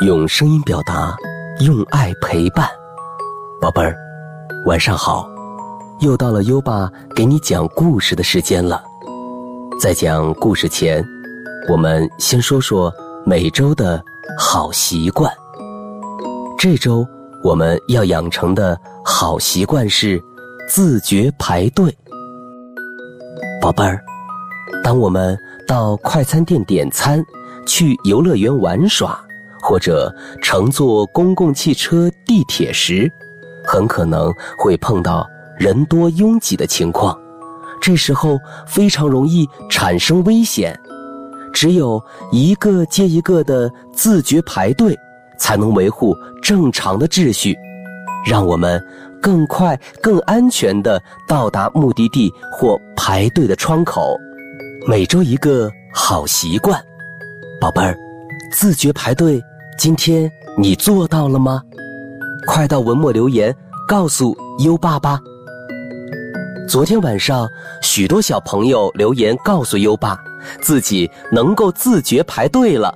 用声音表达，用爱陪伴，宝贝儿，晚上好！又到了优爸给你讲故事的时间了。在讲故事前，我们先说说每周的好习惯。这周我们要养成的好习惯是自觉排队。宝贝儿，当我们到快餐店点餐，去游乐园玩耍。或者乘坐公共汽车、地铁时，很可能会碰到人多拥挤的情况，这时候非常容易产生危险。只有一个接一个的自觉排队，才能维护正常的秩序，让我们更快、更安全地到达目的地或排队的窗口。每周一个好习惯，宝贝儿，自觉排队。今天你做到了吗？快到文末留言告诉优爸爸。昨天晚上，许多小朋友留言告诉优爸，自己能够自觉排队了。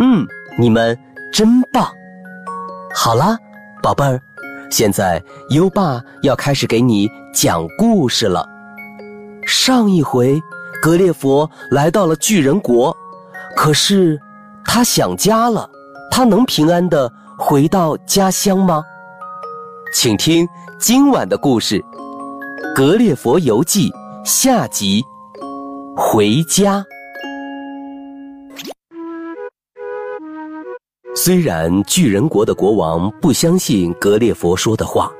嗯，你们真棒！好啦，宝贝儿，现在优爸要开始给你讲故事了。上一回，格列佛来到了巨人国，可是他想家了。他能平安的回到家乡吗？请听今晚的故事《格列佛游记》下集。回家。虽然巨人国的国王不相信格列佛说的话，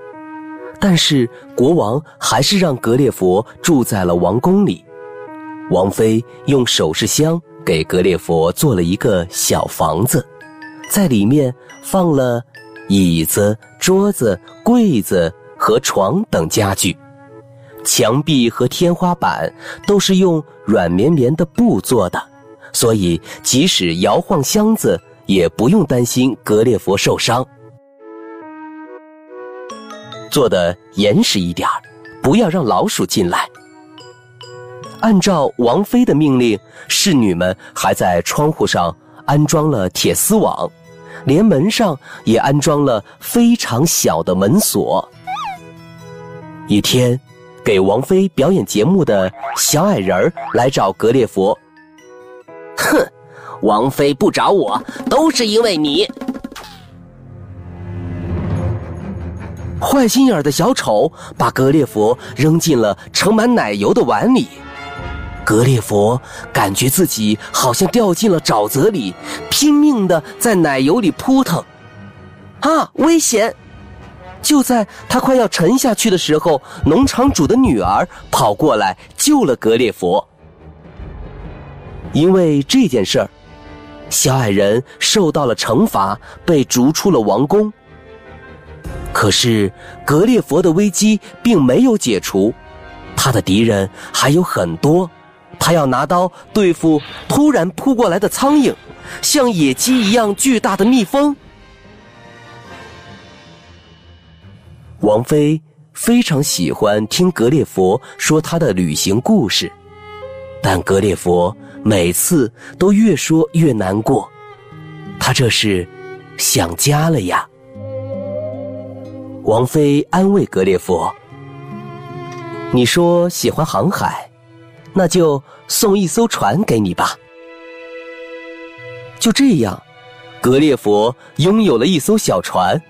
但是国王还是让格列佛住在了王宫里。王妃用首饰箱给格列佛做了一个小房子。在里面放了椅子、桌子、柜子和床等家具，墙壁和天花板都是用软绵绵的布做的，所以即使摇晃箱子，也不用担心格列佛受伤。做的严实一点儿，不要让老鼠进来。按照王妃的命令，侍女们还在窗户上安装了铁丝网。连门上也安装了非常小的门锁。一天，给王妃表演节目的小矮人来找格列佛。哼，王妃不找我，都是因为你。坏心眼的小丑把格列佛扔进了盛满奶油的碗里。格列佛感觉自己好像掉进了沼泽里，拼命的在奶油里扑腾，啊，危险！就在他快要沉下去的时候，农场主的女儿跑过来救了格列佛。因为这件事儿，小矮人受到了惩罚，被逐出了王宫。可是格列佛的危机并没有解除，他的敌人还有很多。他要拿刀对付突然扑过来的苍蝇，像野鸡一样巨大的蜜蜂。王妃非常喜欢听格列佛说他的旅行故事，但格列佛每次都越说越难过，他这是想家了呀。王妃安慰格列佛：“你说喜欢航海。”那就送一艘船给你吧。就这样，格列佛拥有了一艘小船，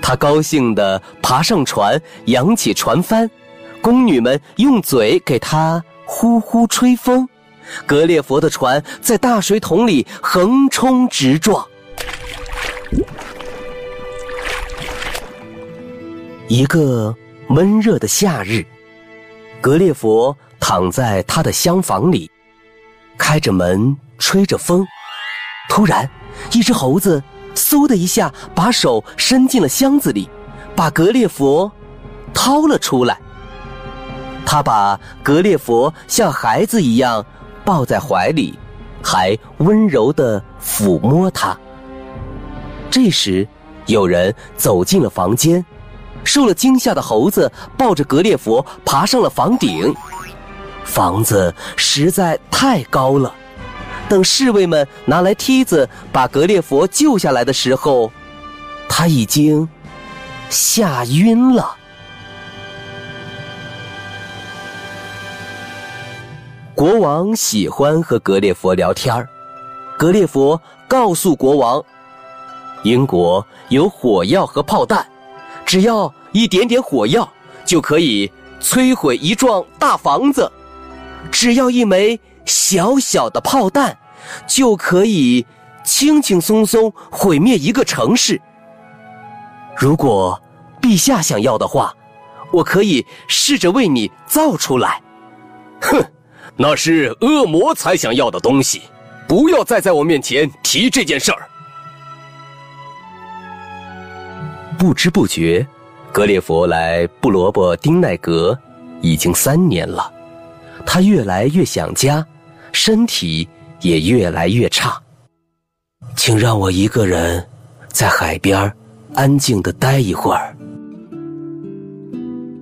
他高兴地爬上船，扬起船帆，宫女们用嘴给他呼呼吹风，格列佛的船在大水桶里横冲直撞。一个闷热的夏日，格列佛。躺在他的厢房里，开着门，吹着风。突然，一只猴子嗖的一下把手伸进了箱子里，把格列佛掏了出来。他把格列佛像孩子一样抱在怀里，还温柔地抚摸他。这时，有人走进了房间，受了惊吓的猴子抱着格列佛爬上了房顶。房子实在太高了，等侍卫们拿来梯子把格列佛救下来的时候，他已经吓晕了。国王喜欢和格列佛聊天儿，格列佛告诉国王，英国有火药和炮弹，只要一点点火药就可以摧毁一幢大房子，只要一枚小小的炮弹就可以轻轻松松毁灭一个城市。如果陛下想要的话，我可以试着为你造出来。哼。那是恶魔才想要的东西，不要再在我面前提这件事儿。不知不觉，格列佛来布罗伯丁奈格已经三年了，他越来越想家，身体也越来越差。请让我一个人在海边安静的待一会儿。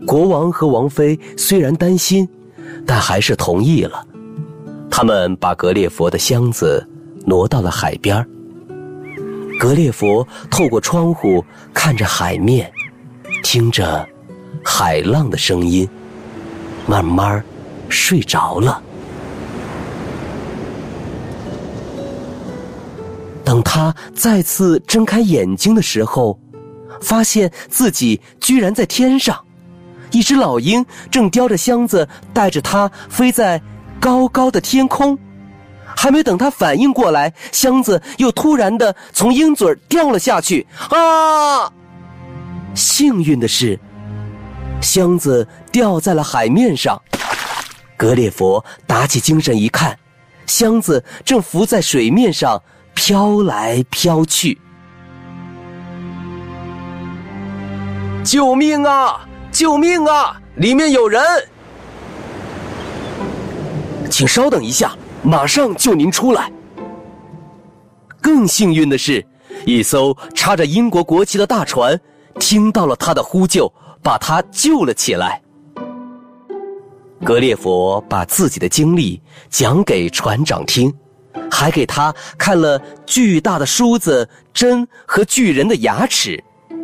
国王和王妃虽然担心。但还是同意了。他们把格列佛的箱子挪到了海边格列佛透过窗户看着海面，听着海浪的声音，慢慢睡着了。等他再次睁开眼睛的时候，发现自己居然在天上。一只老鹰正叼着箱子，带着它飞在高高的天空。还没等他反应过来，箱子又突然的从鹰嘴掉了下去。啊！幸运的是，箱子掉在了海面上。格列佛打起精神一看，箱子正浮在水面上飘来飘去。救命啊！救命啊！里面有人，请稍等一下，马上救您出来。更幸运的是，一艘插着英国国旗的大船听到了他的呼救，把他救了起来。格列佛把自己的经历讲给船长听，还给他看了巨大的梳子、针和巨人的牙齿。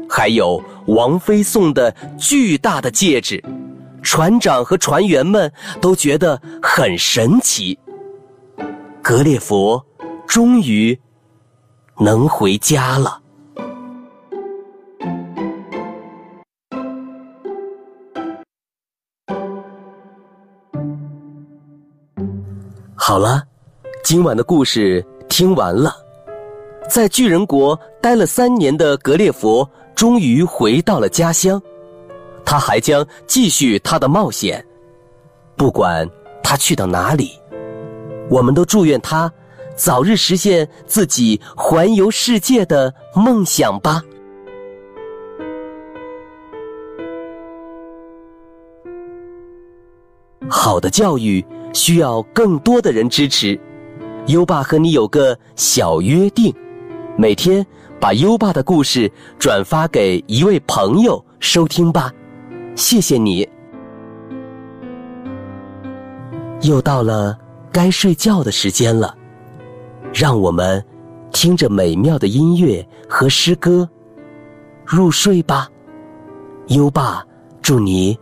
还有王妃送的巨大的戒指，船长和船员们都觉得很神奇。格列佛终于能回家了。好了，今晚的故事听完了。在巨人国待了三年的格列佛。终于回到了家乡，他还将继续他的冒险。不管他去到哪里，我们都祝愿他早日实现自己环游世界的梦想吧。好的教育需要更多的人支持。优爸和你有个小约定，每天。把优爸的故事转发给一位朋友收听吧，谢谢你。又到了该睡觉的时间了，让我们听着美妙的音乐和诗歌入睡吧。优爸，祝你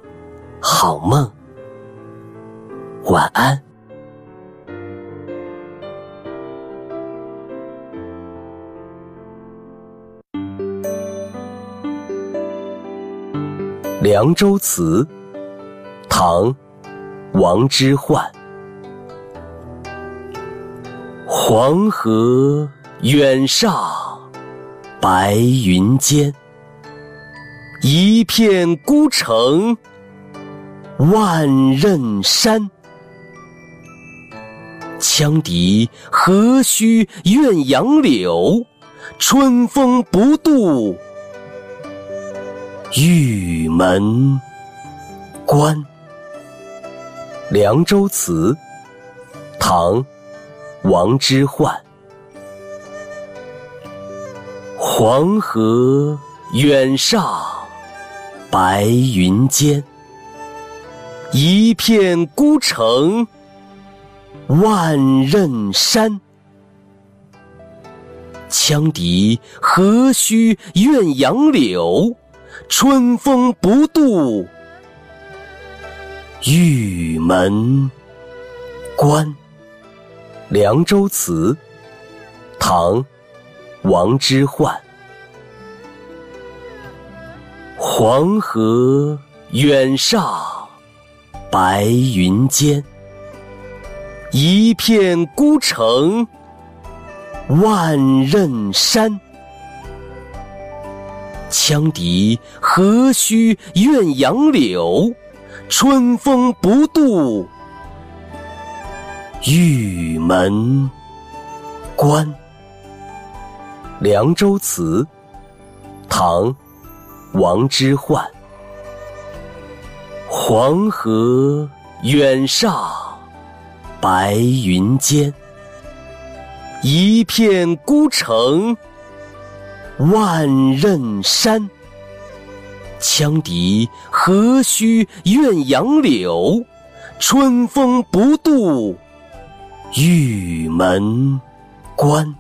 好梦，晚安。《凉州词》唐·王之涣。黄河远上白云间，一片孤城万仞山。羌笛何须怨杨柳，春风不度。玉门关，《凉州词》唐·王之涣。黄河远上白云间，一片孤城万仞山。羌笛何须怨杨柳，春风不度玉门关。凉州词，唐，王之涣。黄河远上白云间，一片孤城万仞山。羌笛何须怨杨柳，春风不度玉门关。凉州词，唐。王之涣。黄河远上白云间，一片孤城万仞山。羌笛何须怨杨柳，春风不度玉门关。